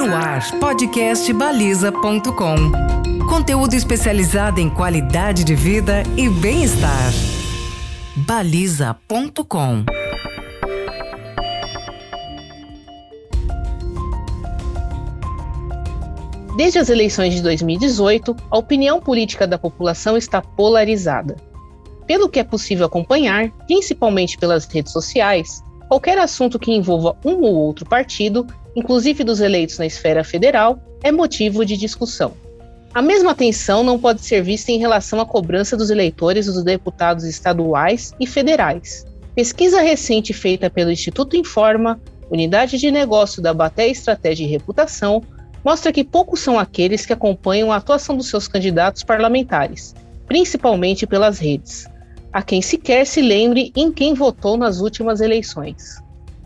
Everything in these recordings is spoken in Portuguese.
No ar, podcast baliza.com. Conteúdo especializado em qualidade de vida e bem-estar. baliza.com. Desde as eleições de 2018, a opinião política da população está polarizada. Pelo que é possível acompanhar, principalmente pelas redes sociais, qualquer assunto que envolva um ou outro partido, inclusive dos eleitos na esfera federal, é motivo de discussão. A mesma atenção não pode ser vista em relação à cobrança dos eleitores dos deputados estaduais e federais. Pesquisa recente feita pelo Instituto Informa, unidade de negócio da Baté Estratégia e Reputação, mostra que poucos são aqueles que acompanham a atuação dos seus candidatos parlamentares, principalmente pelas redes a quem sequer se lembre em quem votou nas últimas eleições.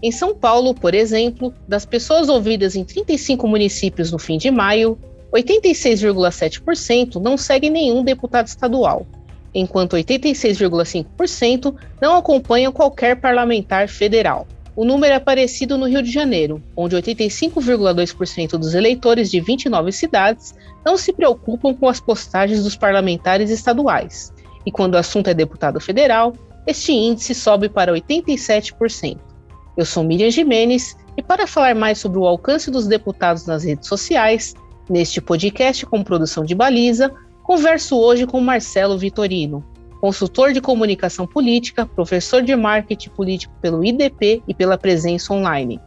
Em São Paulo, por exemplo, das pessoas ouvidas em 35 municípios no fim de maio, 86,7% não seguem nenhum deputado estadual, enquanto 86,5% não acompanham qualquer parlamentar federal. O número é parecido no Rio de Janeiro, onde 85,2% dos eleitores de 29 cidades não se preocupam com as postagens dos parlamentares estaduais, e quando o assunto é deputado federal, este índice sobe para 87%. Eu sou Miriam Jimenez e para falar mais sobre o alcance dos deputados nas redes sociais, neste podcast com produção de baliza, converso hoje com Marcelo Vitorino, consultor de comunicação política, professor de marketing político pelo IDP e pela Presença Online.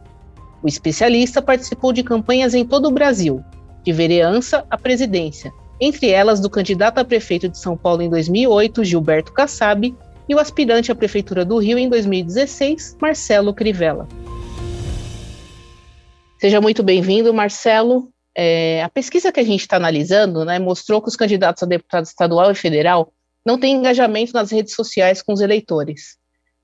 O especialista participou de campanhas em todo o Brasil, de vereança à presidência, entre elas do candidato a prefeito de São Paulo em 2008, Gilberto Kassab, e o aspirante à prefeitura do Rio em 2016, Marcelo Crivella. Seja muito bem-vindo, Marcelo. É, a pesquisa que a gente está analisando né, mostrou que os candidatos a deputado estadual e federal não têm engajamento nas redes sociais com os eleitores.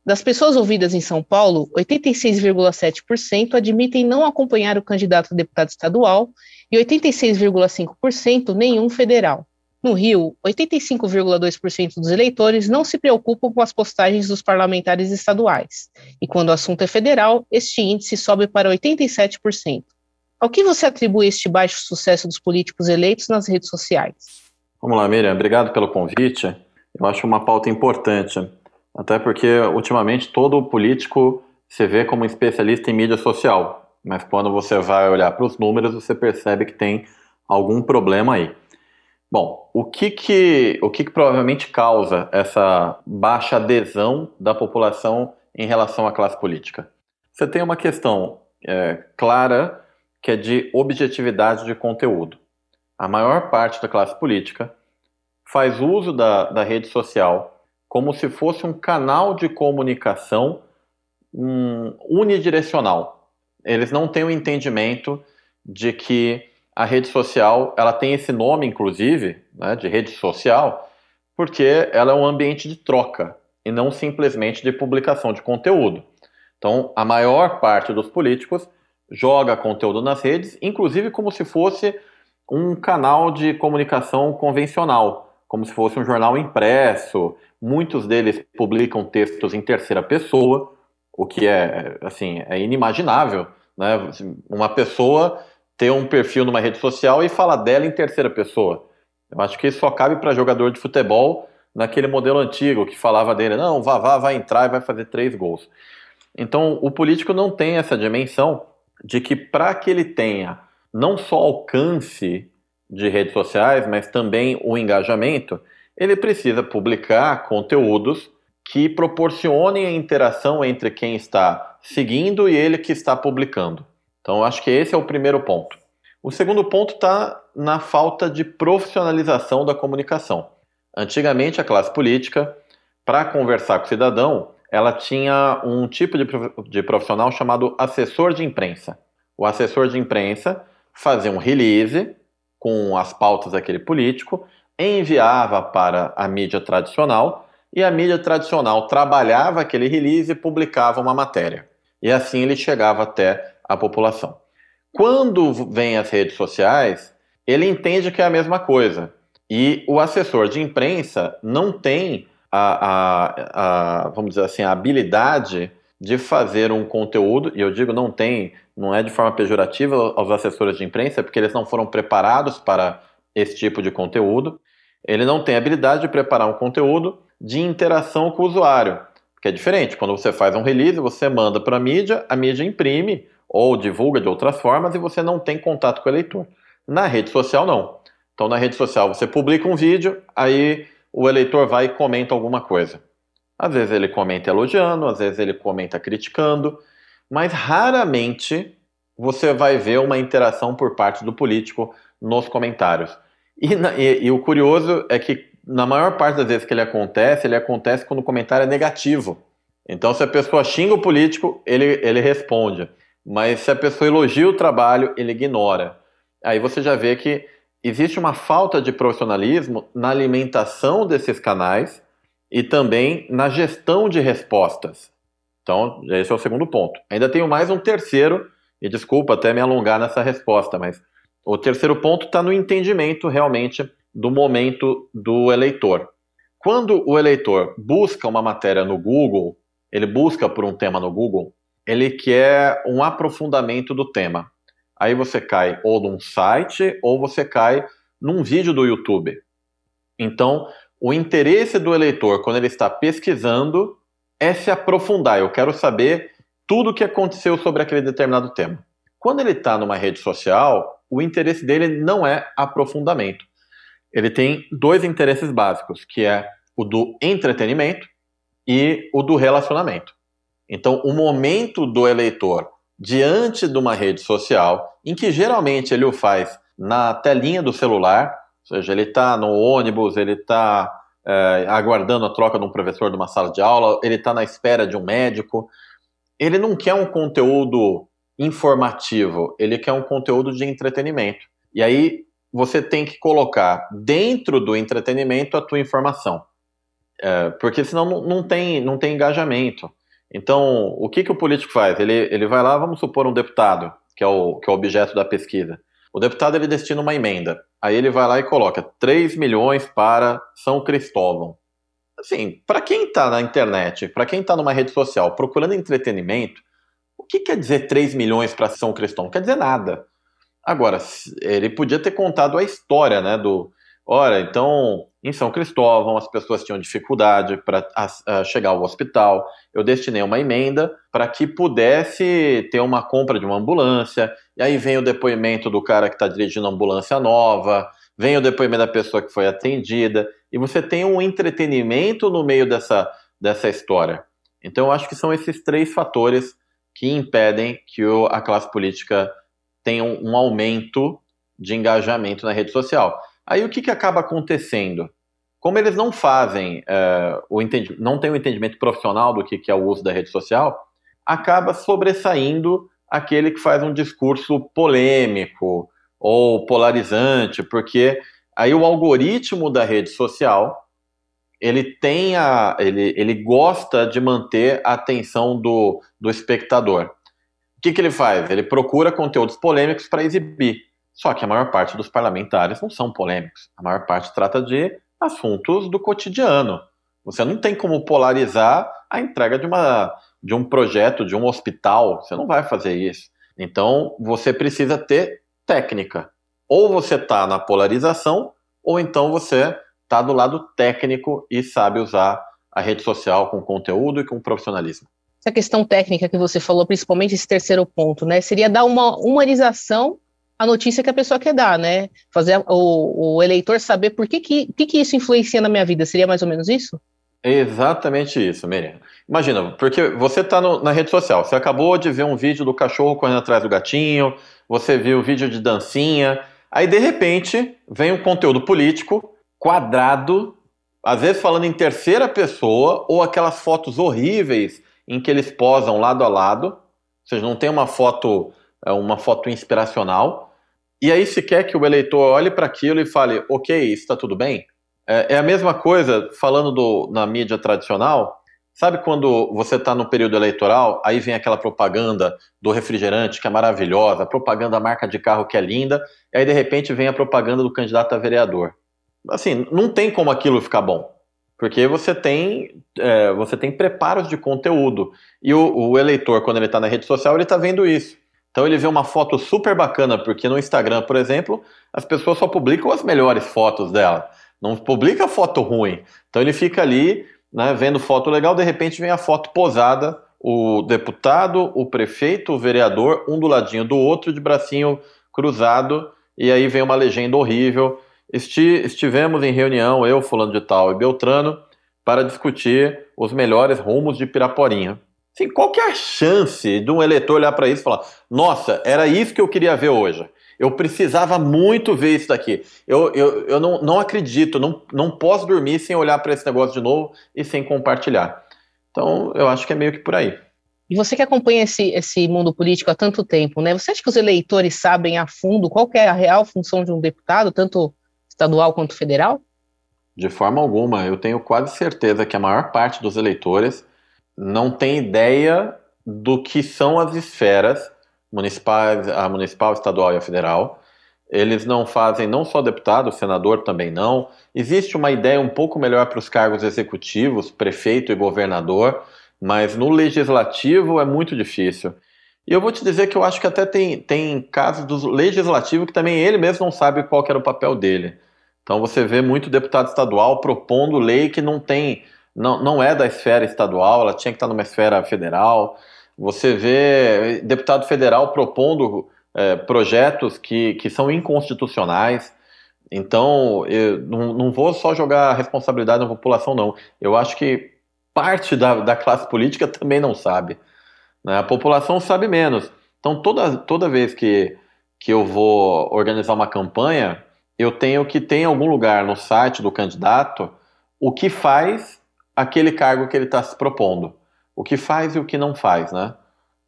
Das pessoas ouvidas em São Paulo, 86,7% admitem não acompanhar o candidato a deputado estadual e 86,5% nenhum federal. No Rio, 85,2% dos eleitores não se preocupam com as postagens dos parlamentares estaduais, e quando o assunto é federal, este índice sobe para 87%. Ao que você atribui este baixo sucesso dos políticos eleitos nas redes sociais? Vamos lá, Miriam, obrigado pelo convite. Eu acho uma pauta importante, até porque ultimamente todo político se vê como especialista em mídia social mas quando você vai olhar para os números, você percebe que tem algum problema aí. Bom, o que que, o que que provavelmente causa essa baixa adesão da população em relação à classe política? Você tem uma questão é, clara que é de objetividade de conteúdo. A maior parte da classe política faz uso da, da rede social como se fosse um canal de comunicação um, unidirecional eles não têm o entendimento de que a rede social ela tem esse nome, inclusive, né, de rede social, porque ela é um ambiente de troca e não simplesmente de publicação de conteúdo. Então, a maior parte dos políticos joga conteúdo nas redes, inclusive como se fosse um canal de comunicação convencional, como se fosse um jornal impresso. Muitos deles publicam textos em terceira pessoa, o que é assim é inimaginável, né? Uma pessoa ter um perfil numa rede social e falar dela em terceira pessoa. Eu acho que isso só cabe para jogador de futebol naquele modelo antigo que falava dele, não, vá, vá, vai entrar e vai fazer três gols. Então, o político não tem essa dimensão de que para que ele tenha não só alcance de redes sociais, mas também o engajamento, ele precisa publicar conteúdos que proporcionem a interação entre quem está seguindo e ele que está publicando. Então, acho que esse é o primeiro ponto. O segundo ponto está na falta de profissionalização da comunicação. Antigamente, a classe política, para conversar com o cidadão, ela tinha um tipo de profissional chamado assessor de imprensa. O assessor de imprensa fazia um release com as pautas daquele político, enviava para a mídia tradicional e a mídia tradicional trabalhava aquele release e publicava uma matéria. E assim ele chegava até a população. Quando vem as redes sociais, ele entende que é a mesma coisa. E o assessor de imprensa não tem a, a, a vamos dizer assim, a habilidade de fazer um conteúdo, e eu digo não tem, não é de forma pejorativa aos assessores de imprensa, porque eles não foram preparados para esse tipo de conteúdo. Ele não tem habilidade de preparar um conteúdo de interação com o usuário, que é diferente. Quando você faz um release, você manda para a mídia, a mídia imprime ou divulga de outras formas e você não tem contato com o eleitor. Na rede social, não. Então, na rede social, você publica um vídeo, aí o eleitor vai e comenta alguma coisa. Às vezes ele comenta elogiando, às vezes ele comenta criticando, mas raramente você vai ver uma interação por parte do político nos comentários. E, e, e, o curioso é que, na maior parte das vezes que ele acontece, ele acontece quando o comentário é negativo. Então, se a pessoa xinga o político, ele, ele responde. Mas se a pessoa elogia o trabalho, ele ignora. Aí você já vê que existe uma falta de profissionalismo na alimentação desses canais e também na gestão de respostas. Então, esse é o segundo ponto. Ainda tenho mais um terceiro, e desculpa até me alongar nessa resposta, mas o terceiro ponto está no entendimento realmente do momento do eleitor. Quando o eleitor busca uma matéria no Google, ele busca por um tema no Google, ele quer um aprofundamento do tema. Aí você cai ou num site ou você cai num vídeo do YouTube. Então, o interesse do eleitor, quando ele está pesquisando, é se aprofundar. Eu quero saber tudo o que aconteceu sobre aquele determinado tema. Quando ele está numa rede social, o interesse dele não é aprofundamento. Ele tem dois interesses básicos, que é o do entretenimento e o do relacionamento. Então, o momento do eleitor diante de uma rede social, em que geralmente ele o faz na telinha do celular, ou seja, ele está no ônibus, ele está é, aguardando a troca de um professor de uma sala de aula, ele está na espera de um médico. Ele não quer um conteúdo informativo, ele quer um conteúdo de entretenimento. E aí você tem que colocar dentro do entretenimento a tua informação. É, porque senão não, não, tem, não tem engajamento. Então, o que, que o político faz? Ele, ele vai lá, vamos supor, um deputado, que é o, que é o objeto da pesquisa. O deputado ele destina uma emenda. Aí ele vai lá e coloca 3 milhões para São Cristóvão. Assim, para quem está na internet, para quem está numa rede social procurando entretenimento, o que quer dizer 3 milhões para São Cristóvão? Não quer dizer nada. Agora, ele podia ter contado a história, né, do, Ora, então, em São Cristóvão, as pessoas tinham dificuldade para chegar ao hospital. Eu destinei uma emenda para que pudesse ter uma compra de uma ambulância. E aí vem o depoimento do cara que está dirigindo a ambulância nova, vem o depoimento da pessoa que foi atendida. E você tem um entretenimento no meio dessa, dessa história. Então, eu acho que são esses três fatores que impedem que o, a classe política tenha um, um aumento de engajamento na rede social. Aí o que, que acaba acontecendo? Como eles não fazem, é, o não têm o um entendimento profissional do que, que é o uso da rede social, acaba sobressaindo aquele que faz um discurso polêmico ou polarizante, porque aí o algoritmo da rede social ele tem a, ele, ele gosta de manter a atenção do, do espectador. O que, que ele faz? Ele procura conteúdos polêmicos para exibir. Só que a maior parte dos parlamentares não são polêmicos. A maior parte trata de assuntos do cotidiano. Você não tem como polarizar a entrega de, uma, de um projeto, de um hospital. Você não vai fazer isso. Então, você precisa ter técnica. Ou você está na polarização, ou então você está do lado técnico e sabe usar a rede social com conteúdo e com profissionalismo. Essa questão técnica que você falou, principalmente esse terceiro ponto, né? Seria dar uma humanização a notícia que a pessoa quer dar, né? Fazer o, o eleitor saber por que que, que que isso influencia na minha vida. Seria mais ou menos isso? exatamente isso, Miriam. Imagina, porque você está na rede social, você acabou de ver um vídeo do cachorro correndo atrás do gatinho, você viu o vídeo de dancinha, aí de repente vem um conteúdo político quadrado, às vezes falando em terceira pessoa, ou aquelas fotos horríveis em que eles posam lado a lado, ou seja, não tem uma foto uma foto inspiracional, e aí se quer que o eleitor olhe para aquilo e fale, ok, está tudo bem? É, é, a mesma coisa falando do, na mídia tradicional. Sabe quando você está no período eleitoral, aí vem aquela propaganda do refrigerante que é maravilhosa, a propaganda da marca de carro que é linda, e aí de repente vem a propaganda do candidato a vereador. Assim, não tem como aquilo ficar bom. Porque você tem, é, você tem preparos de conteúdo. E o, o eleitor, quando ele está na rede social, ele está vendo isso. Então ele vê uma foto super bacana, porque no Instagram, por exemplo, as pessoas só publicam as melhores fotos dela. Não publica foto ruim. Então ele fica ali, né, vendo foto legal, de repente vem a foto posada, o deputado, o prefeito, o vereador, um do ladinho do outro, de bracinho cruzado, e aí vem uma legenda horrível. Esti estivemos em reunião, eu, fulano de tal e Beltrano, para discutir os melhores rumos de Piraporinha. Assim, qual que é a chance de um eleitor olhar para isso e falar: nossa, era isso que eu queria ver hoje? Eu precisava muito ver isso daqui. Eu, eu, eu não, não acredito, não, não posso dormir sem olhar para esse negócio de novo e sem compartilhar. Então, eu acho que é meio que por aí. E você que acompanha esse, esse mundo político há tanto tempo, né? Você acha que os eleitores sabem a fundo qual é a real função de um deputado, tanto estadual quanto federal? De forma alguma. Eu tenho quase certeza que a maior parte dos eleitores não tem ideia do que são as esferas municipais, a municipal, estadual e a federal. Eles não fazem não só deputado, senador também não. Existe uma ideia um pouco melhor para os cargos executivos, prefeito e governador, mas no legislativo é muito difícil. E eu vou te dizer que eu acho que até tem, tem casos do legislativo que também ele mesmo não sabe qual era o papel dele. Então você vê muito deputado estadual propondo lei que não tem, não, não é da esfera estadual, ela tinha que estar numa esfera federal. Você vê deputado federal propondo é, projetos que, que são inconstitucionais. Então, eu não, não vou só jogar a responsabilidade na população, não. Eu acho que parte da, da classe política também não sabe. Né? A população sabe menos. Então, toda, toda vez que, que eu vou organizar uma campanha, eu tenho que ter em algum lugar no site do candidato o que faz aquele cargo que ele está se propondo. O que faz e o que não faz, né?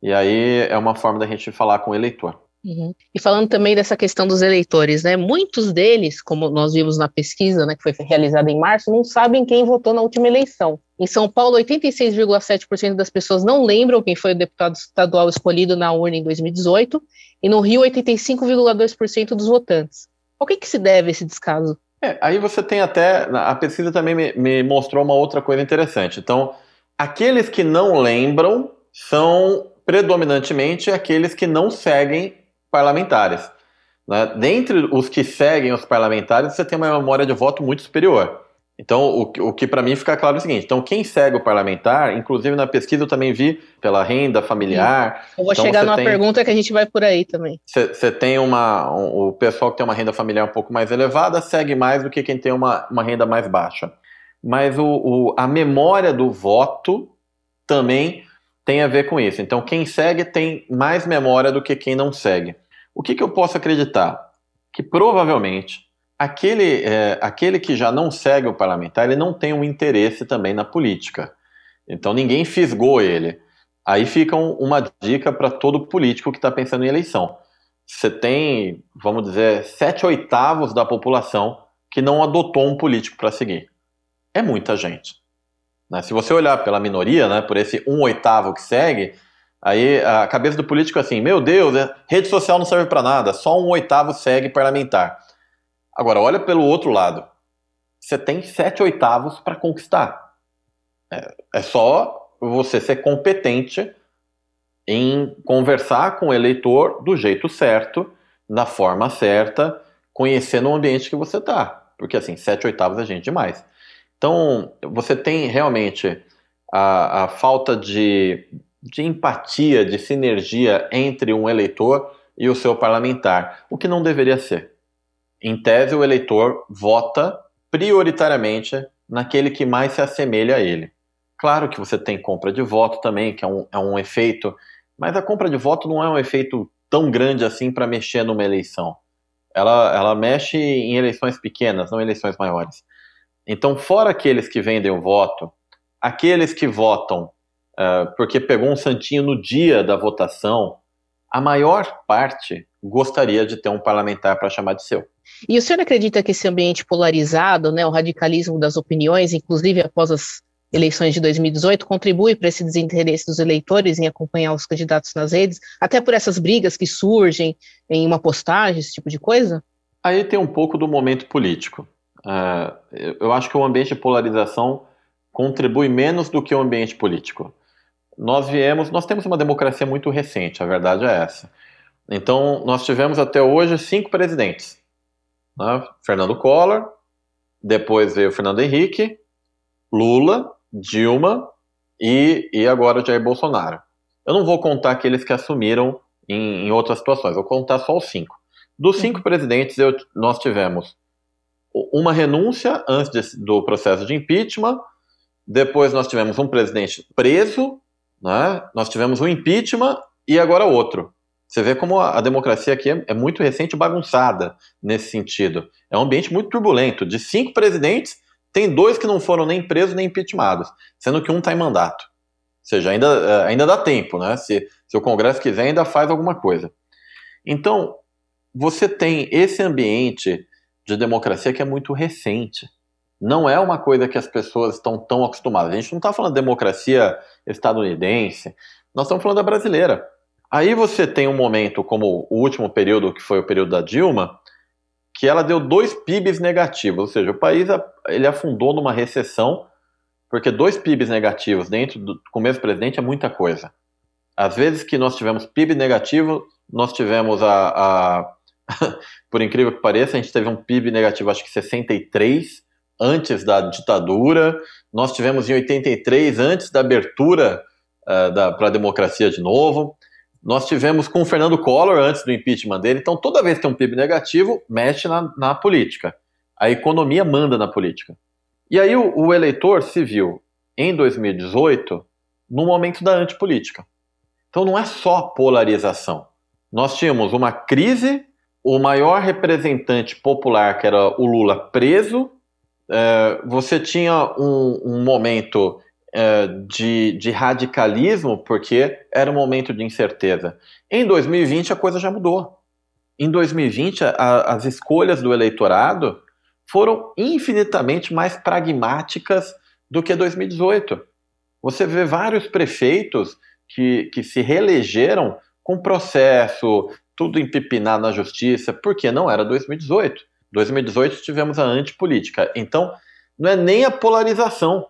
E aí é uma forma da gente falar com o eleitor. Uhum. E falando também dessa questão dos eleitores, né? Muitos deles, como nós vimos na pesquisa, né, que foi realizada em março, não sabem quem votou na última eleição. Em São Paulo, 86,7% das pessoas não lembram quem foi o deputado estadual escolhido na urna em 2018, e no Rio, 85,2% dos votantes. Ao que, que se deve esse descaso? É, aí você tem até. A pesquisa também me, me mostrou uma outra coisa interessante. Então, aqueles que não lembram são predominantemente aqueles que não seguem parlamentares. Né? Dentre os que seguem os parlamentares, você tem uma memória de voto muito superior. Então, o, o que para mim fica claro é o seguinte: então, quem segue o parlamentar, inclusive na pesquisa eu também vi pela renda familiar. Eu vou então, chegar numa tem, pergunta que a gente vai por aí também. Você tem uma. Um, o pessoal que tem uma renda familiar um pouco mais elevada segue mais do que quem tem uma, uma renda mais baixa. Mas o, o, a memória do voto também tem a ver com isso. Então, quem segue tem mais memória do que quem não segue. O que, que eu posso acreditar? Que provavelmente aquele, é, aquele que já não segue o parlamentar, ele não tem um interesse também na política. Então ninguém fisgou ele. Aí fica um, uma dica para todo político que está pensando em eleição. Você tem, vamos dizer, sete oitavos da população que não adotou um político para seguir. É muita gente. Né? Se você olhar pela minoria, né, por esse um oitavo que segue, Aí a cabeça do político é assim: meu Deus, é, rede social não serve para nada, só um oitavo segue parlamentar. Agora, olha pelo outro lado. Você tem sete oitavos para conquistar. É, é só você ser competente em conversar com o eleitor do jeito certo, da forma certa, conhecendo o ambiente que você está. Porque assim, sete oitavos é gente demais. Então, você tem realmente a, a falta de de empatia, de sinergia entre um eleitor e o seu parlamentar, o que não deveria ser. Em tese, o eleitor vota prioritariamente naquele que mais se assemelha a ele. Claro que você tem compra de voto também, que é um, é um efeito, mas a compra de voto não é um efeito tão grande assim para mexer numa eleição. Ela, ela mexe em eleições pequenas, não eleições maiores. Então, fora aqueles que vendem o voto, aqueles que votam uh, porque pegou um santinho no dia da votação, a maior parte gostaria de ter um parlamentar para chamar de seu. E o senhor acredita que esse ambiente polarizado, né, o radicalismo das opiniões, inclusive após as eleições de 2018, contribui para esse desinteresse dos eleitores em acompanhar os candidatos nas redes, até por essas brigas que surgem em uma postagem, esse tipo de coisa? Aí tem um pouco do momento político. É, eu acho que o ambiente de polarização contribui menos do que o ambiente político. Nós viemos, nós temos uma democracia muito recente, a verdade é essa. Então, nós tivemos até hoje cinco presidentes. Né? Fernando Collor, depois veio Fernando Henrique, Lula, Dilma e, e agora Jair Bolsonaro. Eu não vou contar aqueles que assumiram em, em outras situações, vou contar só os cinco. Dos cinco uhum. presidentes, eu, nós tivemos uma renúncia antes de, do processo de impeachment, depois nós tivemos um presidente preso, né? nós tivemos um impeachment e agora outro. Você vê como a, democracia aqui é, é, muito recente e bagunçada nesse sentido. É um ambiente muito turbulento. De cinco presidentes, tem dois que não foram nem presos nem impeachmentados, sendo que um está em mandato. Ou seja, ainda, é, ainda dá tempo, né? Se, se o Congresso quiser, ainda faz alguma coisa. Então, você tem esse ambiente de democracia que é muito recente. Não é uma coisa que as pessoas estão tão acostumadas. A gente não está falando de democracia estadunidense, nós estamos falando da brasileira. Aí você tem um momento como o último período, que foi o período da Dilma, que ela deu dois PIBs negativos, ou seja, o país ele afundou numa recessão, porque dois PIBs negativos dentro do com o mesmo presidente é muita coisa. Às vezes que nós tivemos PIB negativo, nós tivemos a, a por incrível que pareça, a gente teve um PIB negativo, acho que 63 antes da ditadura, nós tivemos em 83 antes da abertura uh, para a democracia de novo. Nós tivemos com o Fernando Collor antes do impeachment dele. Então, toda vez que tem um PIB negativo, mexe na, na política. A economia manda na política. E aí o, o eleitor se viu, em 2018, no momento da antipolítica. Então, não é só polarização. Nós tínhamos uma crise, o maior representante popular, que era o Lula, preso. É, você tinha um, um momento é, de, de radicalismo, porque era um momento de incerteza. Em 2020 a coisa já mudou. Em 2020 a, as escolhas do eleitorado foram infinitamente mais pragmáticas do que 2018. Você vê vários prefeitos que, que se reelegeram com processo, tudo empipinado na justiça, porque não era 2018. 2018 tivemos a antipolítica. Então, não é nem a polarização,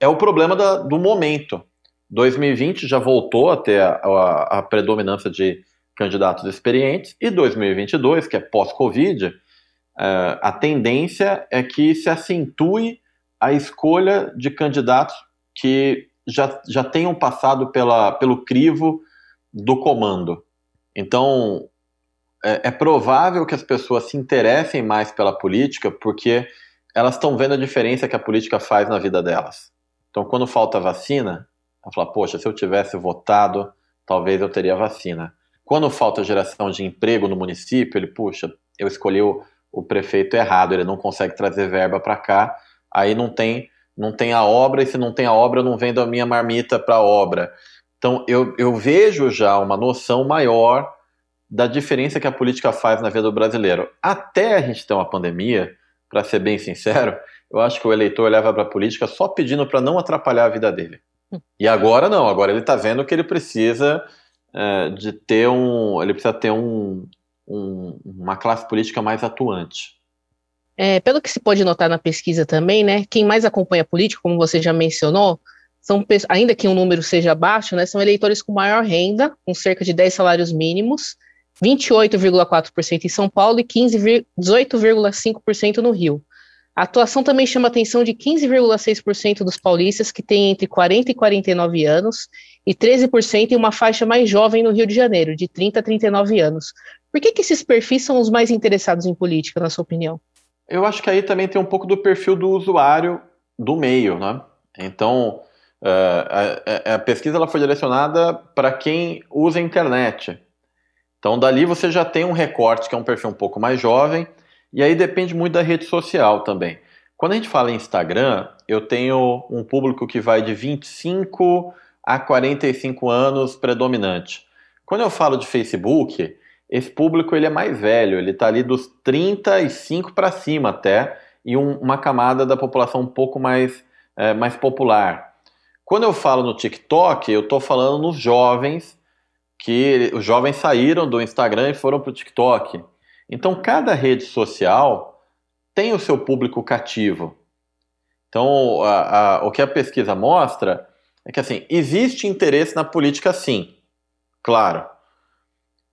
é o problema da, do momento. 2020 já voltou a ter a, a, a predominância de candidatos experientes, e 2022, que é pós-Covid, é, a tendência é que se acentue a escolha de candidatos que já, já tenham passado pela, pelo crivo do comando. Então, é, é provável que as pessoas se interessem mais pela política porque elas estão vendo a diferença que a política faz na vida delas. Então, quando falta vacina, ela fala, poxa, se eu tivesse votado, talvez eu teria vacina. Quando falta geração de emprego no município, ele, puxa, eu escolhi o, o prefeito errado, ele não consegue trazer verba para cá, aí não tem, não tem a obra, e se não tem a obra, eu não vendo a minha marmita para a obra. Então, eu, eu vejo já uma noção maior da diferença que a política faz na vida do brasileiro. Até a gente ter uma pandemia, para ser bem sincero, eu acho que o eleitor leva para a política só pedindo para não atrapalhar a vida dele. Hum. E agora não, agora ele está vendo que ele precisa é, de ter um, ele precisa ter um, um, uma classe política mais atuante. É, pelo que se pode notar na pesquisa também, né, quem mais acompanha a política, como você já mencionou, são, ainda que o um número seja baixo, né, são eleitores com maior renda, com cerca de 10 salários mínimos, 28,4% em São Paulo e 18,5% no Rio. A atuação também chama a atenção de 15,6% dos paulistas que têm entre 40 e 49 anos e 13% em uma faixa mais jovem no Rio de Janeiro, de 30 a 39 anos. Por que, que esses perfis são os mais interessados em política, na sua opinião? Eu acho que aí também tem um pouco do perfil do usuário do meio, né? Então, a, a, pesquisa ela foi direcionada para quem usa a internet. Então, dali você já tem um recorte que é um perfil um pouco mais jovem, e aí depende muito da rede social também. Quando a gente fala em Instagram, eu tenho um público que vai de 25 a 45 anos predominante. Quando eu falo de Facebook, esse público ele é mais velho, ele está ali dos 35 para cima até, e um, uma camada da população um pouco mais, é, mais popular. Quando eu falo no TikTok, eu estou falando nos jovens, que os jovens saíram do Instagram e foram para o TikTok. Então, cada rede social tem o seu público cativo. Então, a, a, o que a pesquisa mostra é que assim existe interesse na política, sim, claro.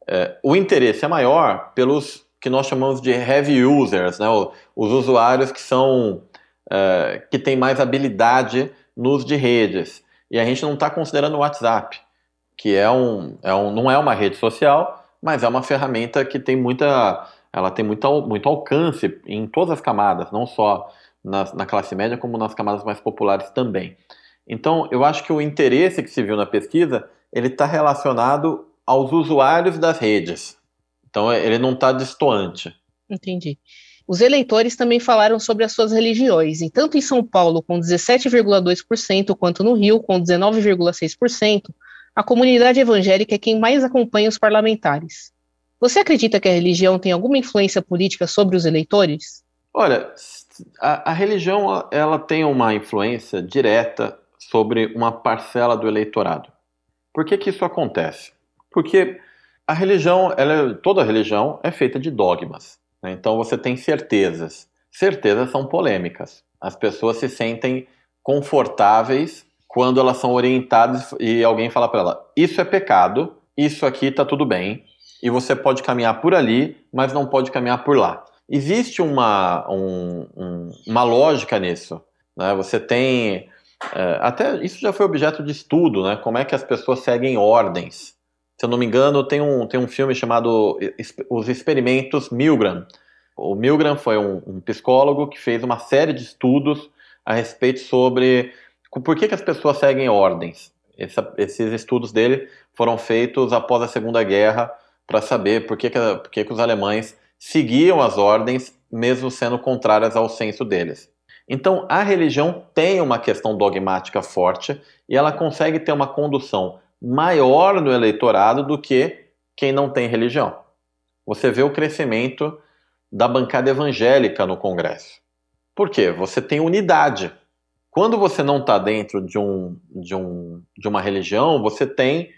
É, o interesse é maior pelos que nós chamamos de heavy users, né? os usuários que são é, que têm mais habilidade no uso de redes. E a gente não está considerando o WhatsApp, que é um, é um, não é uma rede social, mas é uma ferramenta que tem muita, ela tem muito, muito alcance em todas as camadas, não só na, na classe média, como nas camadas mais populares também. Então, eu acho que o interesse que se viu na pesquisa, ele está relacionado aos usuários das redes. Então, ele não está distoante. Entendi. Os eleitores também falaram sobre as suas religiões, e tanto em São Paulo, com 17,2%, quanto no Rio, com 19,6%, a comunidade evangélica é quem mais acompanha os parlamentares. Você acredita que a religião tem alguma influência política sobre os eleitores? Olha, a, a religião ela tem uma influência direta sobre uma parcela do eleitorado. Por que, que isso acontece? Porque a religião, ela, toda religião é feita de dogmas. Né? Então você tem certezas. Certezas são polêmicas. As pessoas se sentem confortáveis quando elas são orientadas e alguém fala para ela: isso é pecado, isso aqui está tudo bem, e você pode caminhar por ali, mas não pode caminhar por lá. Existe uma, um, um, uma lógica nisso. Né? Você tem. É, até isso já foi objeto de estudo, né? Como é que as pessoas seguem ordens. Se eu não me engano, tem um, tem um filme chamado Os Experimentos Milgram. O Milgram foi um, um psicólogo que fez uma série de estudos a respeito sobre por que, que as pessoas seguem ordens. Essa, esses estudos dele foram feitos após a Segunda Guerra para saber por que, que, por que, que os alemães seguiam as ordens, mesmo sendo contrárias ao senso deles. Então, a religião tem uma questão dogmática forte e ela consegue ter uma condução maior no eleitorado do que quem não tem religião. Você vê o crescimento da bancada evangélica no Congresso. Por quê? Você tem unidade. Quando você não está dentro de, um, de, um, de uma religião, você tem,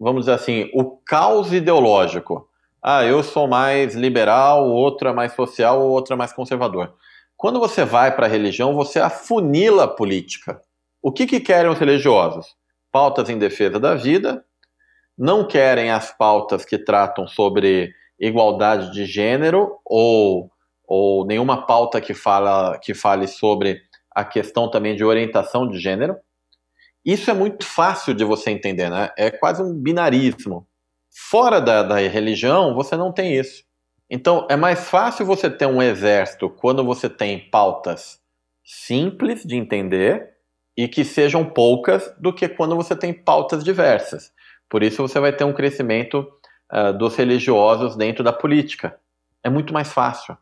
vamos dizer assim, o caos ideológico ah, eu sou mais liberal, outro é mais social, outro é mais conservador. Quando você vai para a religião, você afunila a política. O que, que querem os religiosos? Pautas em defesa da vida, não querem as pautas que tratam sobre igualdade de gênero ou, ou nenhuma pauta que, fala, que fale sobre a questão também de orientação de gênero. Isso é muito fácil de você entender, né? É quase um binarismo. Fora da, da religião, você não tem isso. Então, é mais fácil você ter um exército quando você tem pautas simples de entender e que sejam poucas do que quando você tem pautas diversas. Por isso, você vai ter um crescimento uh, dos religiosos dentro da política. É muito mais fácil.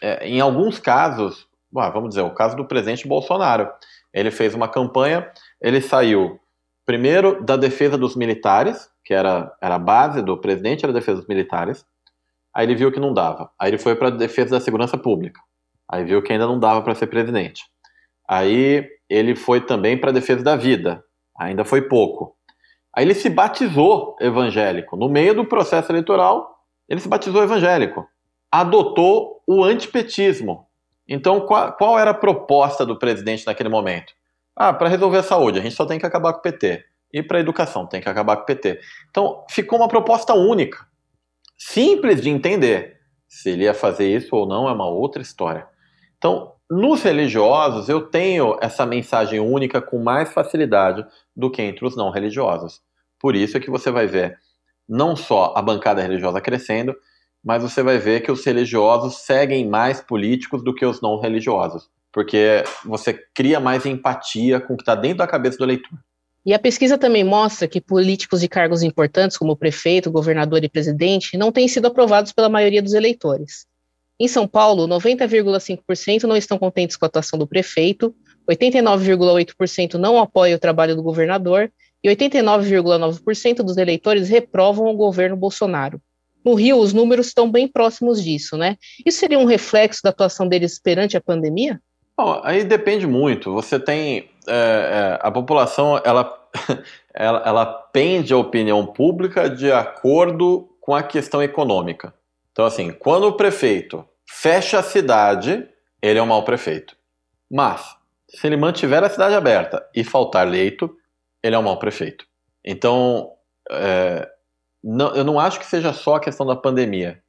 É, em alguns casos, vamos dizer, o caso do presidente Bolsonaro, ele fez uma campanha, ele saiu primeiro da defesa dos militares, que era, era a base do presidente, era a defesa dos militares. Aí ele viu que não dava. Aí ele foi para a defesa da segurança pública. Aí viu que ainda não dava para ser presidente. Aí ele foi também para a defesa da vida. Ainda foi pouco. Aí ele se batizou evangélico. No meio do processo eleitoral, ele se batizou evangélico. Adotou o antipetismo. Então, qual, qual era a proposta do presidente naquele momento? Ah, para resolver a saúde, a gente só tem que acabar com o PT e para a educação, tem que acabar com o PT. Então, ficou uma proposta única, simples de entender. Se ele ia fazer isso ou não é uma outra história. Então, nos religiosos, eu tenho essa mensagem única com mais facilidade do que entre os não religiosos. Por isso é que você vai ver não só a bancada religiosa crescendo, mas você vai ver que os religiosos seguem mais políticos do que os não religiosos, porque você cria mais empatia com o que está dentro da cabeça do eleitor. E a pesquisa também mostra que políticos de cargos importantes, como prefeito, governador e presidente, não têm sido aprovados pela maioria dos eleitores. Em São Paulo, 90,5% não estão contentes com a atuação do prefeito, 89,8% não apoiam o trabalho do governador e 89,9% dos eleitores reprovam o governo Bolsonaro. No Rio, os números estão bem próximos disso, né? Isso seria um reflexo da atuação deles perante a pandemia? Bom, aí depende muito. Você tem é, é, a população, ela, ela, ela pende a opinião pública de acordo com a questão econômica. Então, assim, quando o prefeito fecha a cidade ele é um mau prefeito. Mas, se ele mantiver a cidade aberta e faltar leito, ele é um mau prefeito. Então, é, não, eu não acho que seja só a questão da pandemia.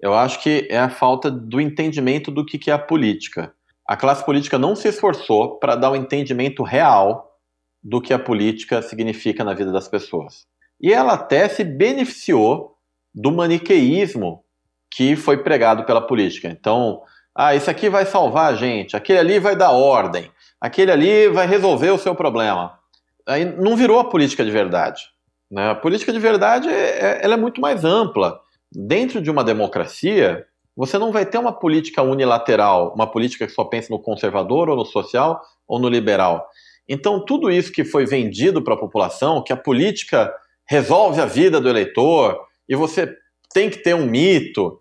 Eu acho que é a falta do entendimento do que, que é a política. A classe política não se esforçou para dar um entendimento real do que a política significa na vida das pessoas. E ela até se beneficiou do maniqueísmo que foi pregado pela política. Então, ah, isso aqui vai salvar a gente, aquele ali vai dar ordem, aquele ali vai resolver o seu problema. Aí não virou a política de verdade. Né? A política de verdade é, é, ela é muito mais ampla. Dentro de uma democracia, você não vai ter uma política unilateral, uma política que só pensa no conservador ou no social ou no liberal. Então, tudo isso que foi vendido para a população, que a política resolve a vida do eleitor e você tem que ter um mito,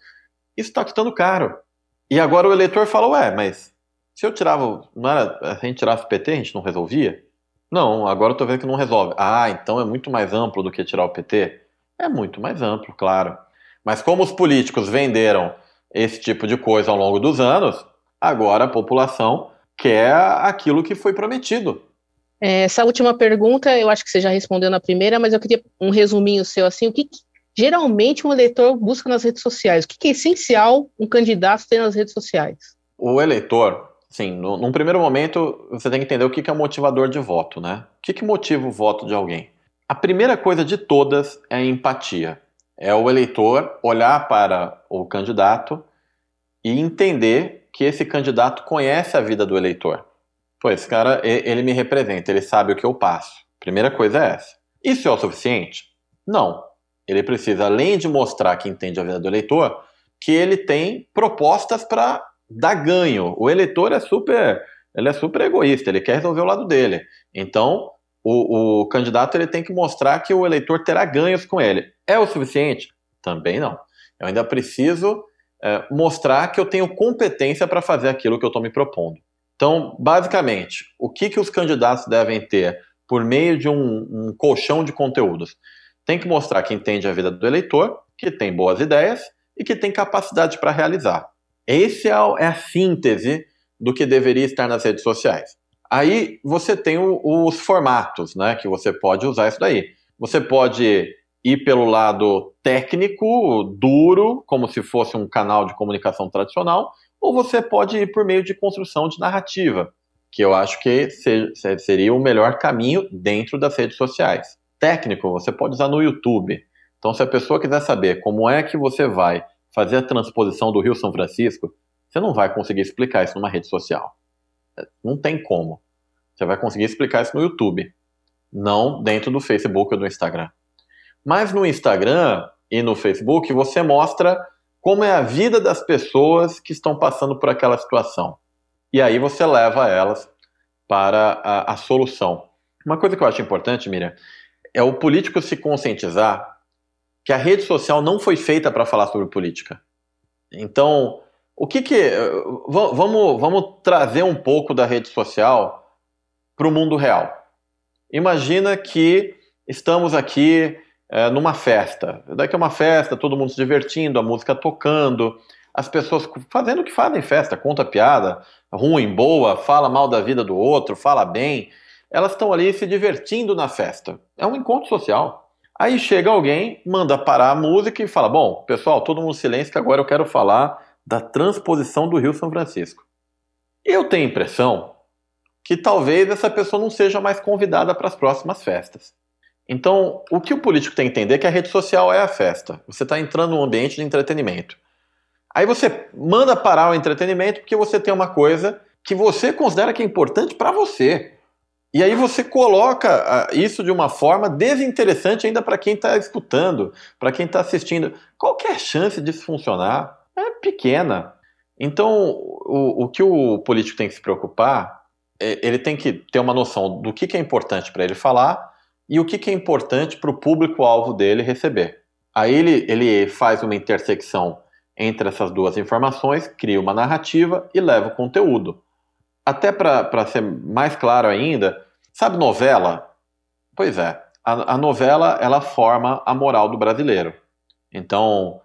isso está custando caro. E agora o eleitor fala, ué, mas se eu tirava, não era, se a gente tirasse o PT, a gente não resolvia? Não, agora eu tô vendo que não resolve. Ah, então é muito mais amplo do que tirar o PT? É muito mais amplo, claro. Mas como os políticos venderam esse tipo de coisa ao longo dos anos, agora a população quer aquilo que foi prometido. É, essa última pergunta, eu acho que você já respondeu na primeira, mas eu queria um resuminho seu assim, o que, que geralmente um eleitor busca nas redes sociais? O que, que é essencial um candidato ter nas redes sociais? O eleitor, sim, no, num primeiro momento, você tem que entender o que, que é motivador de voto, né? O que, que motiva o voto de alguém? A primeira coisa de todas é a empatia. É o eleitor olhar para o candidato e entender que esse candidato conhece a vida do eleitor. Pô, esse cara, ele me representa, ele sabe o que eu passo. Primeira coisa é essa. Isso é o suficiente? Não. Ele precisa, além de mostrar que entende a vida do eleitor, que ele tem propostas para dar ganho. O eleitor é super, ele é super egoísta, ele quer resolver o lado dele. Então, o, o candidato ele tem que mostrar que o eleitor terá ganhos com ele. É o suficiente? Também não. Eu ainda preciso é, mostrar que eu tenho competência para fazer aquilo que eu estou me propondo. Então, basicamente, o que, que os candidatos devem ter por meio de um, um colchão de conteúdos? Tem que mostrar que entende a vida do eleitor, que tem boas ideias e que tem capacidade para realizar. Esse é, é a síntese do que deveria estar nas redes sociais. Aí você tem o, os formatos, né, que você pode usar isso daí. Você pode ir pelo lado técnico, duro, como se fosse um canal de comunicação tradicional, ou você pode ir por meio de construção de narrativa, que eu acho que seria o melhor caminho dentro das redes sociais. Técnico, você pode usar no YouTube. Então, se a pessoa quiser saber como é que você vai fazer a transposição do Rio São Francisco, você não vai conseguir explicar isso numa rede social. Não tem como. Você vai conseguir explicar isso no YouTube, não dentro do Facebook ou do Instagram. Mas no Instagram e no Facebook você mostra como é a vida das pessoas que estão passando por aquela situação. E aí você leva elas para a, a solução. Uma coisa que eu acho importante, Miriam, é o político se conscientizar que a rede social não foi feita para falar sobre política. Então, o que que. Vamos, vamos trazer um pouco da rede social para o mundo real. Imagina que estamos aqui é, numa festa. Daqui é uma festa, todo mundo se divertindo, a música tocando, as pessoas fazendo o que fazem festa, conta piada, ruim, boa, fala mal da vida do outro, fala bem. Elas estão ali se divertindo na festa. É um encontro social. Aí chega alguém, manda parar a música e fala: Bom, pessoal, todo mundo silêncio que agora eu quero falar da transposição do Rio São Francisco. Eu tenho a impressão que talvez essa pessoa não seja mais convidada para as próximas festas. Então, o que o político tem que entender é que a rede social é a festa. Você está entrando num ambiente de entretenimento. Aí você manda parar o entretenimento porque você tem uma coisa que você considera que é importante para você. E aí você coloca ah, isso de uma forma desinteressante ainda para quem está escutando, para quem está assistindo. Qualquer chance disso funcionar é pequena. Então, o, o que o político tem que se preocupar, é, ele tem que ter uma noção do que, que é importante para ele falar e o que, que é importante para o público-alvo dele receber. Aí ele, ele faz uma intersecção entre essas duas informações, cria uma narrativa e leva o conteúdo. Até para ser mais claro ainda, sabe novela? Pois é, a, a, novela ela forma a moral do brasileiro. Então,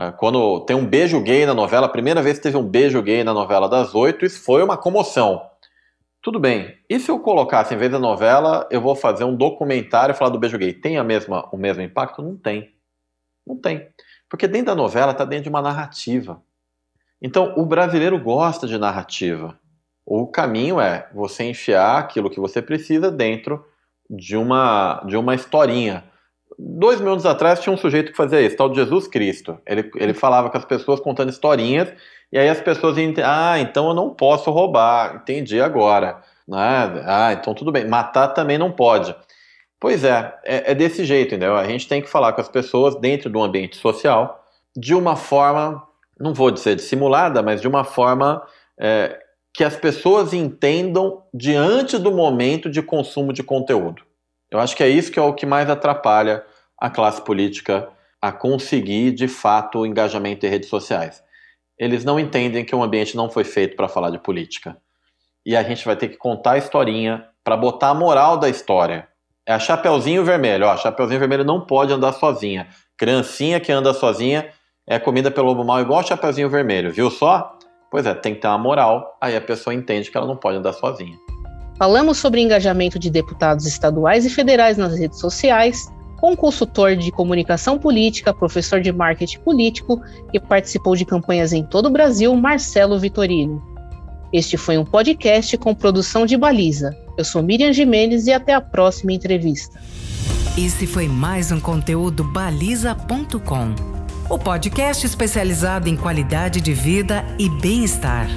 Uh, quando tem um beijo gay na novela, a primeira vez que teve um beijo gay na novela das oito, isso foi uma comoção. Tudo bem. E se eu colocasse, em vez da novela, eu vou fazer um documentário e falar do beijo gay? Tem a mesma, o mesmo impacto? Não tem. Não tem. Porque dentro da novela está dentro de uma narrativa. Então, o brasileiro gosta de narrativa. O caminho é você enfiar aquilo que você precisa dentro de uma, de uma historinha. Dois mil anos atrás tinha um sujeito que fazia isso, tal de Jesus Cristo. Ele, ele falava com as pessoas contando historinhas, e aí as pessoas iam, ah, então eu não posso roubar, entendi agora. Ah, ah, então tudo bem. Matar também não pode. Pois é, é, é desse jeito, entendeu? A gente tem que falar com as pessoas dentro do ambiente social de uma forma, não vou dizer dissimulada, mas de uma forma é, que as pessoas entendam diante do momento de consumo de conteúdo. Eu acho que é isso que é o que mais atrapalha a classe política a conseguir, de fato, o engajamento em redes sociais. Eles não entendem que o ambiente não foi feito para falar de política. E a gente vai ter que contar a historinha para botar a moral da história. É a Chapeuzinho Vermelho. Ó, a Chapeuzinho Vermelho não pode andar sozinha. Criancinha que anda sozinha é comida pelo lobo mal igual a Chapeuzinho Vermelho, viu só? Pois é, tem que ter uma moral, aí a pessoa entende que ela não pode andar sozinha. Falamos sobre engajamento de deputados estaduais e federais nas redes sociais, com um consultor de comunicação política, professor de marketing político e participou de campanhas em todo o Brasil, Marcelo Vitorino. Este foi um podcast com produção de Baliza. Eu sou Miriam Jimenez e até a próxima entrevista. Esse foi mais um conteúdo baliza.com, o podcast especializado em qualidade de vida e bem-estar.